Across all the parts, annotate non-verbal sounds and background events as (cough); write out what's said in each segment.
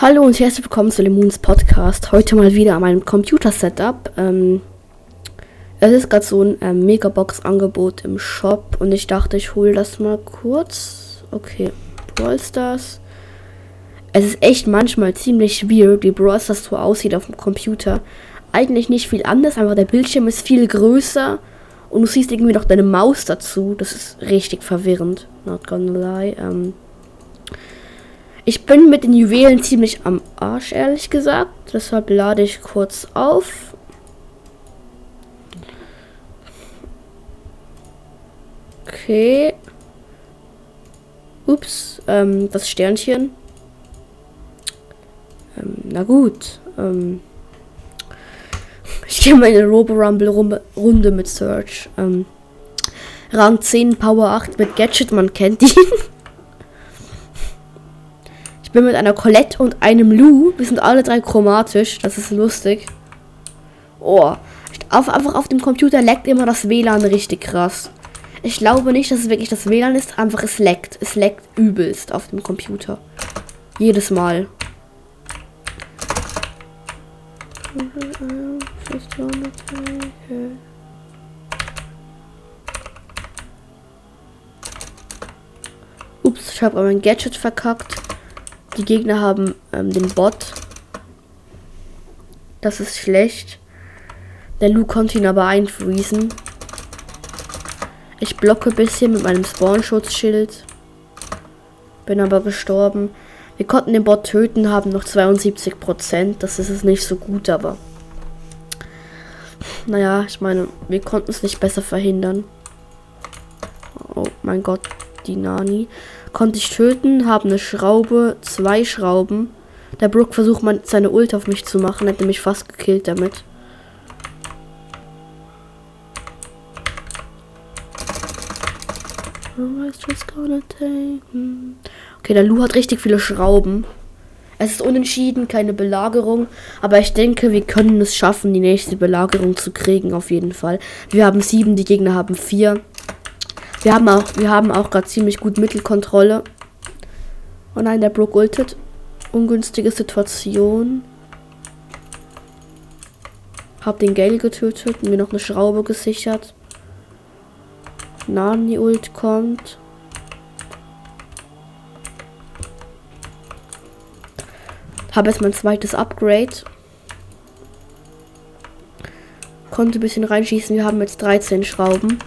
Hallo und herzlich willkommen zu Lemons Podcast. Heute mal wieder an meinem Computer-Setup. Ähm, es ist gerade so ein ähm, Megabox-Angebot im Shop und ich dachte, ich hole das mal kurz. Okay, Brawl Stars. Es ist echt manchmal ziemlich weird, wie Brawl Stars so aussieht auf dem Computer. Eigentlich nicht viel anders, aber der Bildschirm ist viel größer und du siehst irgendwie noch deine Maus dazu. Das ist richtig verwirrend. Not gonna lie. Ähm, ich bin mit den Juwelen ziemlich am Arsch, ehrlich gesagt. Deshalb lade ich kurz auf. Okay. Ups, ähm, das Sternchen. Ähm, na gut. Ähm, ich gehe meine Robo Rumble Runde mit Search. Ähm, Rang 10, Power 8 mit Gadget, man kennt ihn. (laughs) Ich bin mit einer Colette und einem Lou. Wir sind alle drei chromatisch. Das ist lustig. Oh. Auf, einfach auf dem Computer leckt immer das WLAN richtig krass. Ich glaube nicht, dass es wirklich das WLAN ist. Einfach es leckt. Es leckt übelst auf dem Computer. Jedes Mal. Ups, ich habe mein Gadget verkackt. Die Gegner haben ähm, den Bot. Das ist schlecht. Der Lu konnte ihn aber einfriesen. Ich blocke ein bisschen mit meinem Spawn-Schutzschild. Bin aber gestorben. Wir konnten den Bot töten, haben noch 72%. Das ist es nicht so gut, aber. Naja, ich meine, wir konnten es nicht besser verhindern. Oh mein Gott, die Nani. Konnte ich töten, habe eine Schraube, zwei Schrauben. Der Brook versucht mal seine Ult auf mich zu machen, hätte mich fast gekillt damit. Okay, der Lu hat richtig viele Schrauben. Es ist unentschieden, keine Belagerung. Aber ich denke, wir können es schaffen, die nächste Belagerung zu kriegen, auf jeden Fall. Wir haben sieben, die Gegner haben vier. Wir haben auch, wir haben auch gerade ziemlich gut Mittelkontrolle. Oh nein, der Brook ultet. Ungünstige Situation. Hab den Gale getötet und mir noch eine Schraube gesichert. Nani Ult kommt. Habe jetzt mein zweites Upgrade. Konnte ein bisschen reinschießen. Wir haben jetzt 13 Schrauben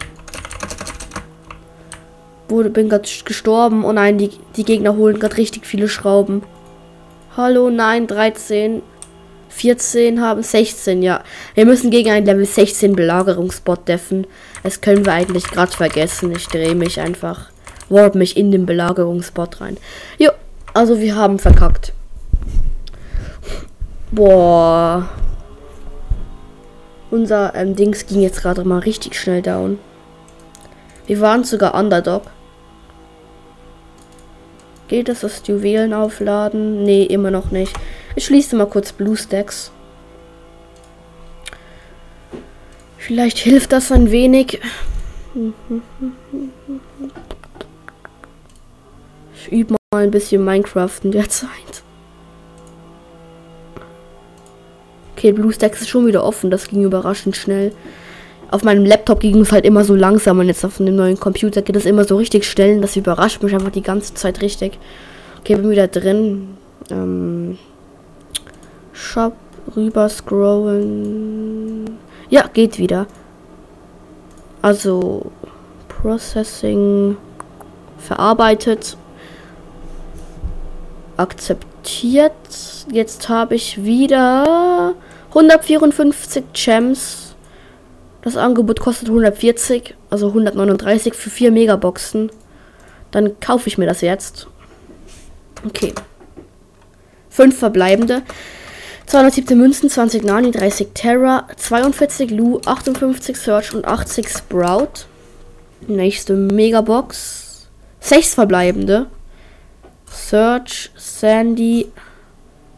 wurde, bin gerade gestorben. Oh nein, die, die Gegner holen gerade richtig viele Schrauben. Hallo, nein, 13. 14 haben 16, ja. Wir müssen gegen einen Level 16 Belagerungsbot deffen. Das können wir eigentlich gerade vergessen. Ich drehe mich einfach. Warp mich in den Belagerungsbot rein. Jo, also wir haben verkackt. Boah. Unser ähm, Dings ging jetzt gerade mal richtig schnell down. Wir waren sogar Underdog. Geht es, das Juwelen aufladen? Nee, immer noch nicht. Ich schließe mal kurz BlueStacks. Vielleicht hilft das ein wenig. Ich übe mal ein bisschen Minecraft in der Zeit. Okay, BlueStacks ist schon wieder offen. Das ging überraschend schnell auf meinem Laptop ging es halt immer so langsam und jetzt auf dem neuen Computer geht es immer so richtig schnell. Das überrascht mich einfach die ganze Zeit richtig. Okay, bin wieder drin. Ähm, Shop, rüber scrollen. Ja, geht wieder. Also, Processing verarbeitet. Akzeptiert. Jetzt habe ich wieder 154 Gems das Angebot kostet 140, also 139 für 4 Megaboxen. Dann kaufe ich mir das jetzt. Okay. 5 verbleibende. 217 Münzen, 20 Nani, 30 Terra, 42 Lu, 58 Search und 80 Sprout. Nächste Megabox. 6 verbleibende. Search, Sandy,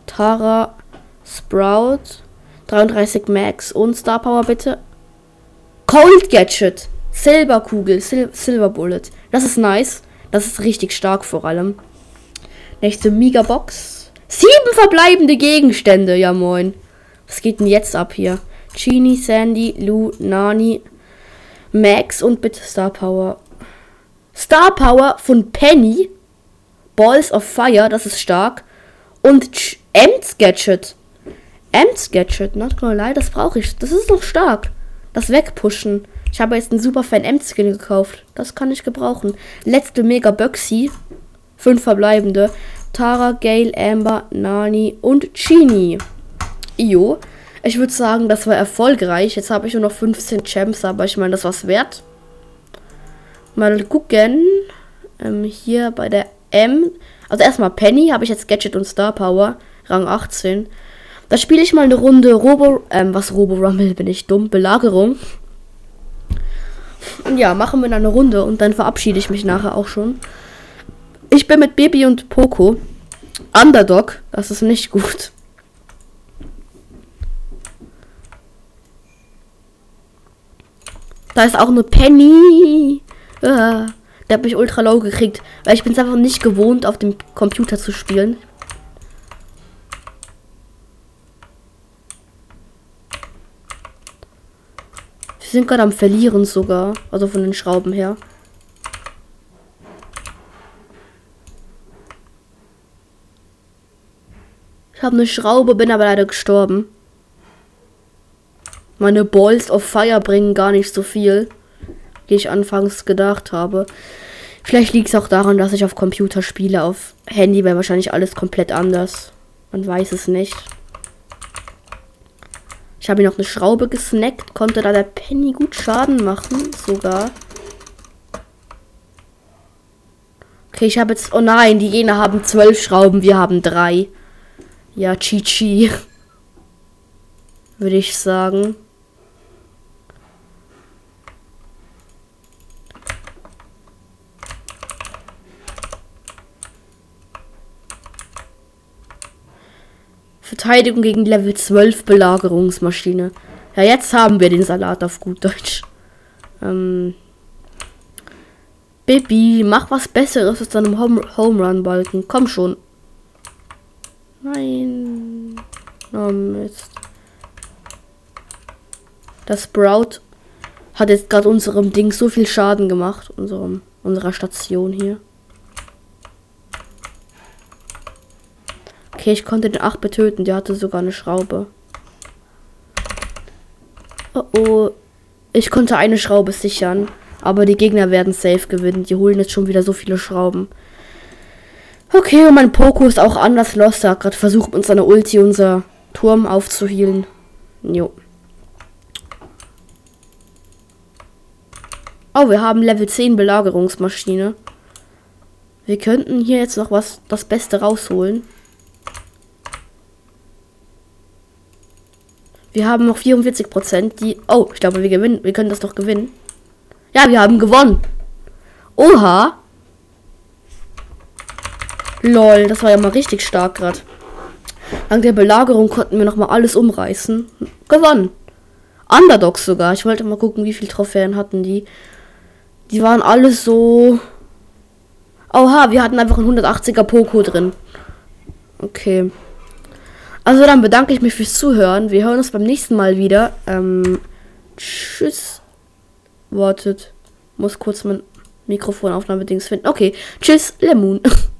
Tara, Sprout, 33 Max und Star Power bitte. Cold Gadget. Silberkugel. Sil Silver Bullet. Das ist nice. Das ist richtig stark vor allem. Nächste Megabox. Sieben verbleibende Gegenstände. Ja, moin. Was geht denn jetzt ab hier? Genie, Sandy, Lou, Nani, Max und bitte Star Power. Star Power von Penny. Balls of Fire, das ist stark. Und. Ems Gadget, not gonna lie, das brauche ich. Das ist noch stark. Das wegpushen. Ich habe jetzt einen super Fan M-Skin gekauft. Das kann ich gebrauchen. Letzte Mega Boxy. Fünf verbleibende. Tara, Gale, Amber, Nani und Genie. Jo. Ich würde sagen, das war erfolgreich. Jetzt habe ich nur noch 15 Champs, aber ich meine, das war's wert. Mal gucken. Ähm, hier bei der M. Also erstmal Penny habe ich jetzt Gadget und Star Power. Rang 18. Da spiele ich mal eine Runde Robo. Ähm, was Robo Rumble bin ich dumm. Belagerung. Und ja, machen wir eine Runde und dann verabschiede ich mich nachher auch schon. Ich bin mit Baby und Poco. Underdog, das ist nicht gut. Da ist auch eine Penny. Ah, der hat mich ultra low gekriegt, weil ich bin es einfach nicht gewohnt, auf dem Computer zu spielen. Sind gerade am Verlieren sogar. Also von den Schrauben her. Ich habe eine Schraube, bin aber leider gestorben. Meine Balls of Fire bringen gar nicht so viel, wie ich anfangs gedacht habe. Vielleicht liegt es auch daran, dass ich auf Computer spiele. Auf Handy wäre wahrscheinlich alles komplett anders. Man weiß es nicht. Ich habe noch eine Schraube gesnackt, konnte da der Penny gut Schaden machen, sogar. Okay, ich habe jetzt. Oh nein, die Jene haben zwölf Schrauben, wir haben drei. Ja, Chi-Chi. (laughs) Würde ich sagen. Verteidigung gegen Level 12 Belagerungsmaschine. Ja, jetzt haben wir den Salat auf gut Deutsch. Ähm. Baby, mach was Besseres aus deinem Home, Run Balken. Komm schon. Nein. Oh Mist. Das Sprout hat jetzt gerade unserem Ding so viel Schaden gemacht. Unserem, unserer Station hier. Okay, ich konnte den 8 betöten. Der hatte sogar eine Schraube. Oh oh. Ich konnte eine Schraube sichern. Aber die Gegner werden safe gewinnen. Die holen jetzt schon wieder so viele Schrauben. Okay, und mein Poco ist auch anders lost. Er hat gerade versucht, mit seiner Ulti unser Turm aufzuhielen. Jo. Oh, wir haben Level 10 Belagerungsmaschine. Wir könnten hier jetzt noch was das Beste rausholen. Wir haben noch 44 Prozent. Die. Oh, ich glaube, wir gewinnen. Wir können das doch gewinnen. Ja, wir haben gewonnen. Oha. Lol, das war ja mal richtig stark gerade. Dank der Belagerung konnten wir noch mal alles umreißen. Gewonnen. Underdogs sogar. Ich wollte mal gucken, wie viele Trophäen hatten die. Die waren alles so. Oha, wir hatten einfach ein 180er Poco drin. Okay. Also dann bedanke ich mich fürs Zuhören. Wir hören uns beim nächsten Mal wieder. Ähm, tschüss. Wartet. Muss kurz mein Mikrofonaufnahme-Dings finden. Okay. Tschüss, Lemon. (laughs)